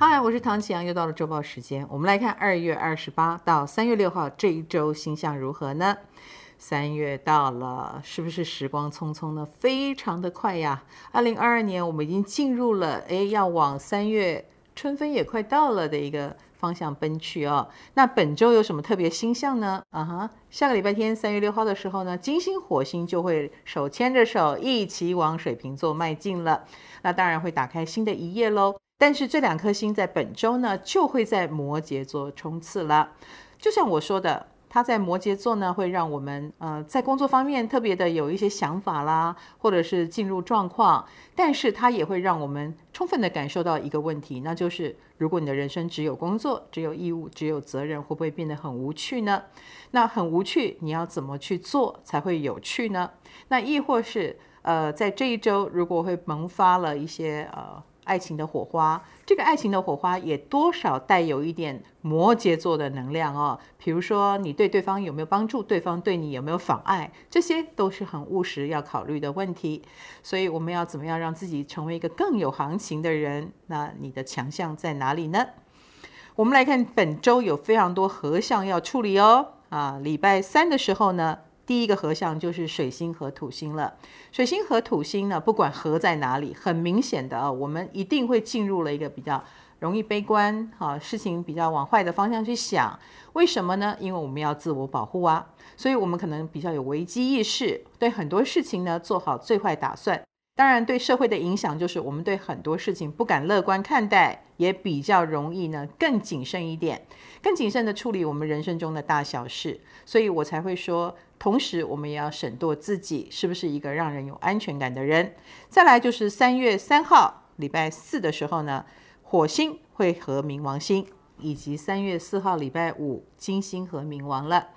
嗨，我是唐启阳，又到了周报时间。我们来看二月二十八到三月六号这一周星象如何呢？三月到了，是不是时光匆匆呢？非常的快呀！二零二二年我们已经进入了，哎，要往三月春分也快到了的一个方向奔去哦。那本周有什么特别星象呢？啊哈，下个礼拜天三月六号的时候呢，金星、火星就会手牵着手一起往水瓶座迈进了。那当然会打开新的一页喽。但是这两颗星在本周呢，就会在摩羯座冲刺了。就像我说的，它在摩羯座呢，会让我们呃在工作方面特别的有一些想法啦，或者是进入状况。但是它也会让我们充分的感受到一个问题，那就是如果你的人生只有工作、只有义务、只有责任，会不会变得很无趣呢？那很无趣，你要怎么去做才会有趣呢？那亦或是呃，在这一周如果会萌发了一些呃。爱情的火花，这个爱情的火花也多少带有一点摩羯座的能量哦。比如说，你对对方有没有帮助，对方对你有没有妨碍，这些都是很务实要考虑的问题。所以，我们要怎么样让自己成为一个更有行情的人？那你的强项在哪里呢？我们来看本周有非常多合相要处理哦。啊，礼拜三的时候呢，第一个合相就是水星和土星了。水星和土星呢，不管合在哪里，很明显的啊，我们一定会进入了一个比较容易悲观，哈，事情比较往坏的方向去想。为什么呢？因为我们要自我保护啊，所以我们可能比较有危机意识，对很多事情呢做好最坏打算。当然，对社会的影响就是我们对很多事情不敢乐观看待，也比较容易呢更谨慎一点，更谨慎的处理我们人生中的大小事。所以我才会说，同时我们也要审度自己是不是一个让人有安全感的人。再来就是三月三号礼拜四的时候呢，火星会和冥王星，以及三月四号礼拜五金星和冥王了。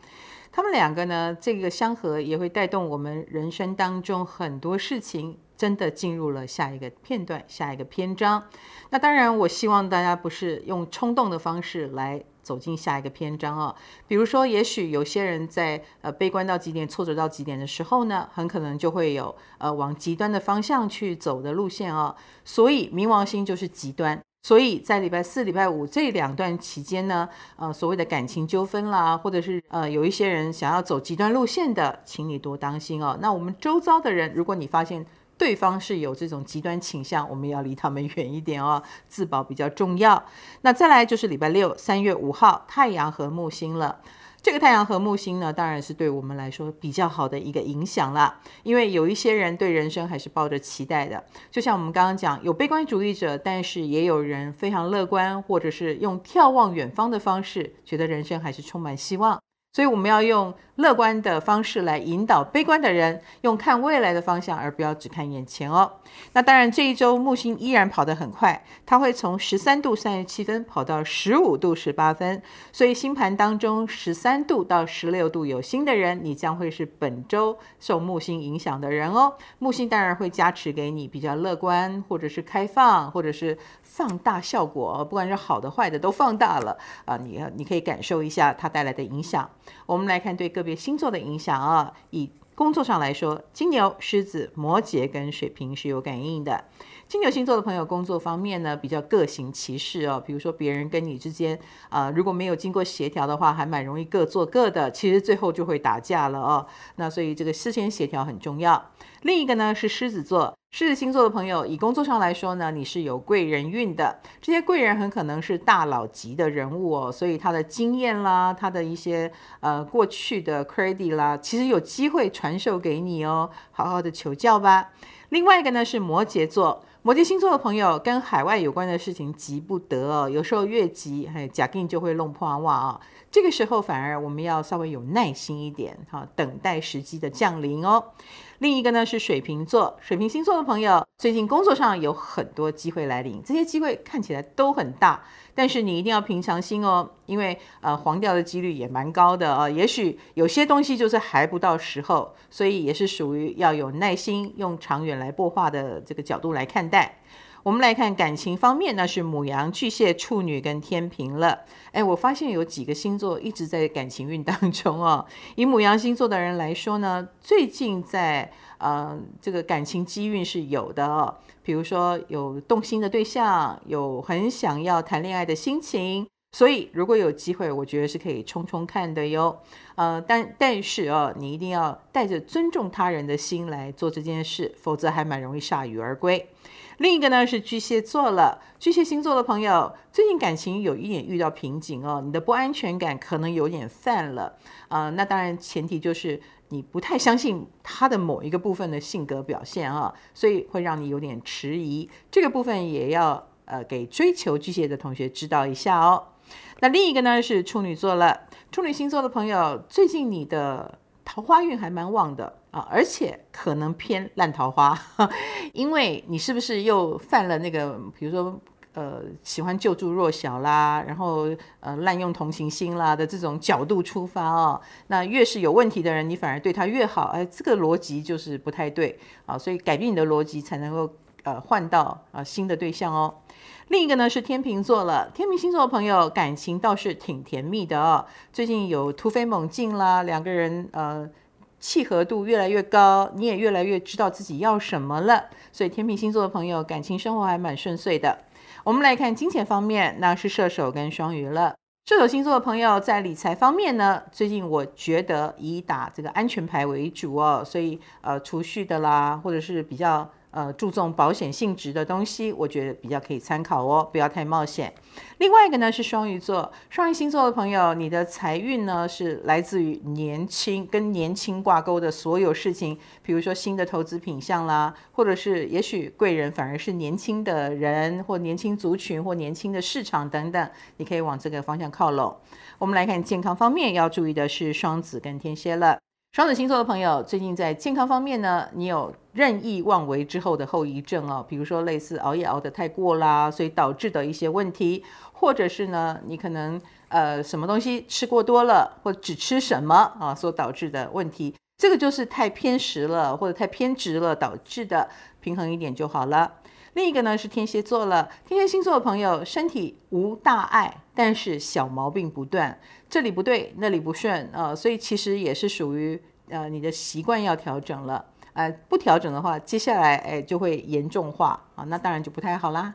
他们两个呢，这个相合也会带动我们人生当中很多事情。真的进入了下一个片段，下一个篇章。那当然，我希望大家不是用冲动的方式来走进下一个篇章啊。比如说，也许有些人在呃悲观到极点、挫折到极点的时候呢，很可能就会有呃往极端的方向去走的路线啊。所以，冥王星就是极端。所以在礼拜四、礼拜五这两段期间呢，呃，所谓的感情纠纷啦，或者是呃有一些人想要走极端路线的，请你多当心哦。那我们周遭的人，如果你发现，对方是有这种极端倾向，我们要离他们远一点哦，自保比较重要。那再来就是礼拜六，三月五号，太阳和木星了。这个太阳和木星呢，当然是对我们来说比较好的一个影响了，因为有一些人对人生还是抱着期待的。就像我们刚刚讲，有悲观主义者，但是也有人非常乐观，或者是用眺望远方的方式，觉得人生还是充满希望。所以我们要用乐观的方式来引导悲观的人，用看未来的方向，而不要只看眼前哦。那当然，这一周木星依然跑得很快，它会从十三度三十七分跑到十五度十八分。所以星盘当中十三度到十六度有星的人，你将会是本周受木星影响的人哦。木星当然会加持给你比较乐观，或者是开放，或者是放大效果，不管是好的坏的都放大了啊。你你可以感受一下它带来的影响。我们来看对个别星座的影响啊，以工作上来说，金牛、狮子、摩羯跟水瓶是有感应的。金牛星座的朋友，工作方面呢比较各行其事哦。比如说别人跟你之间啊、如果没有经过协调的话，还蛮容易各做各的，其实最后就会打架了哦。那所以这个事先协调很重要。另一个呢是狮子座，狮子星座的朋友，以工作上来说呢，你是有贵人运的。这些贵人很可能是大佬级的人物哦，所以他的经验啦，他的一些呃过去的 credit 啦，其实有机会传授给你哦，好好的求教吧。另外一个呢是摩羯座。摩羯星座的朋友跟海外有关的事情急不得哦，有时候越急，嘿，假定就会弄破瓦啊。这个时候反而我们要稍微有耐心一点，哈，等待时机的降临哦。另一个呢是水瓶座，水瓶星座的朋友最近工作上有很多机会来临，这些机会看起来都很大，但是你一定要平常心哦，因为呃黄掉的几率也蛮高的啊、也许有些东西就是还不到时候，所以也是属于要有耐心，用长远来破化的这个角度来看待。我们来看感情方面，那是母羊、巨蟹、处女跟天秤了。哎，我发现有几个星座一直在感情运当中哦。以母羊星座的人来说呢，最近在呃这个感情机运是有的哦。比如说有动心的对象，有很想要谈恋爱的心情。所以，如果有机会，我觉得是可以冲冲看的哟。呃，但但是哦，你一定要带着尊重他人的心来做这件事，否则还蛮容易铩羽而归。另一个呢是巨蟹座了，巨蟹星座的朋友最近感情有一点遇到瓶颈哦，你的不安全感可能有点泛了。呃，那当然前提就是你不太相信他的某一个部分的性格表现啊，所以会让你有点迟疑。这个部分也要呃给追求巨蟹的同学知道一下哦。那另一个呢是处女座了，处女星座的朋友，最近你的桃花运还蛮旺的啊，而且可能偏烂桃花，因为你是不是又犯了那个，比如说呃喜欢救助弱小啦，然后呃滥用同情心啦的这种角度出发哦，那越是有问题的人，你反而对他越好，哎，这个逻辑就是不太对啊，所以改变你的逻辑才能够呃换到啊新的对象哦。另一个呢是天秤座了，天秤星座的朋友感情倒是挺甜蜜的哦，最近有突飞猛进啦，两个人呃契合度越来越高，你也越来越知道自己要什么了，所以天秤星座的朋友感情生活还蛮顺遂的。我们来看金钱方面，那是射手跟双鱼了。射手星座的朋友在理财方面呢，最近我觉得以打这个安全牌为主哦，所以呃储蓄的啦，或者是比较。呃，注重保险性质的东西，我觉得比较可以参考哦，不要太冒险。另外一个呢是双鱼座，双鱼星座的朋友，你的财运呢是来自于年轻，跟年轻挂钩的所有事情，比如说新的投资品项啦，或者是也许贵人反而是年轻的人，或年轻族群，或年轻的市场等等，你可以往这个方向靠拢。我们来看健康方面要注意的是双子跟天蝎了。双子星座的朋友，最近在健康方面呢，你有任意妄为之后的后遗症哦，比如说类似熬夜熬得太过啦，所以导致的一些问题，或者是呢，你可能呃什么东西吃过多了，或只吃什么啊所导致的问题，这个就是太偏食了或者太偏执了导致的，平衡一点就好了。另一个呢是天蝎座了，天蝎星座的朋友身体无大碍，但是小毛病不断，这里不对，那里不顺，呃，所以其实也是属于呃你的习惯要调整了，呃，不调整的话，接下来哎就会严重化啊，那当然就不太好啦。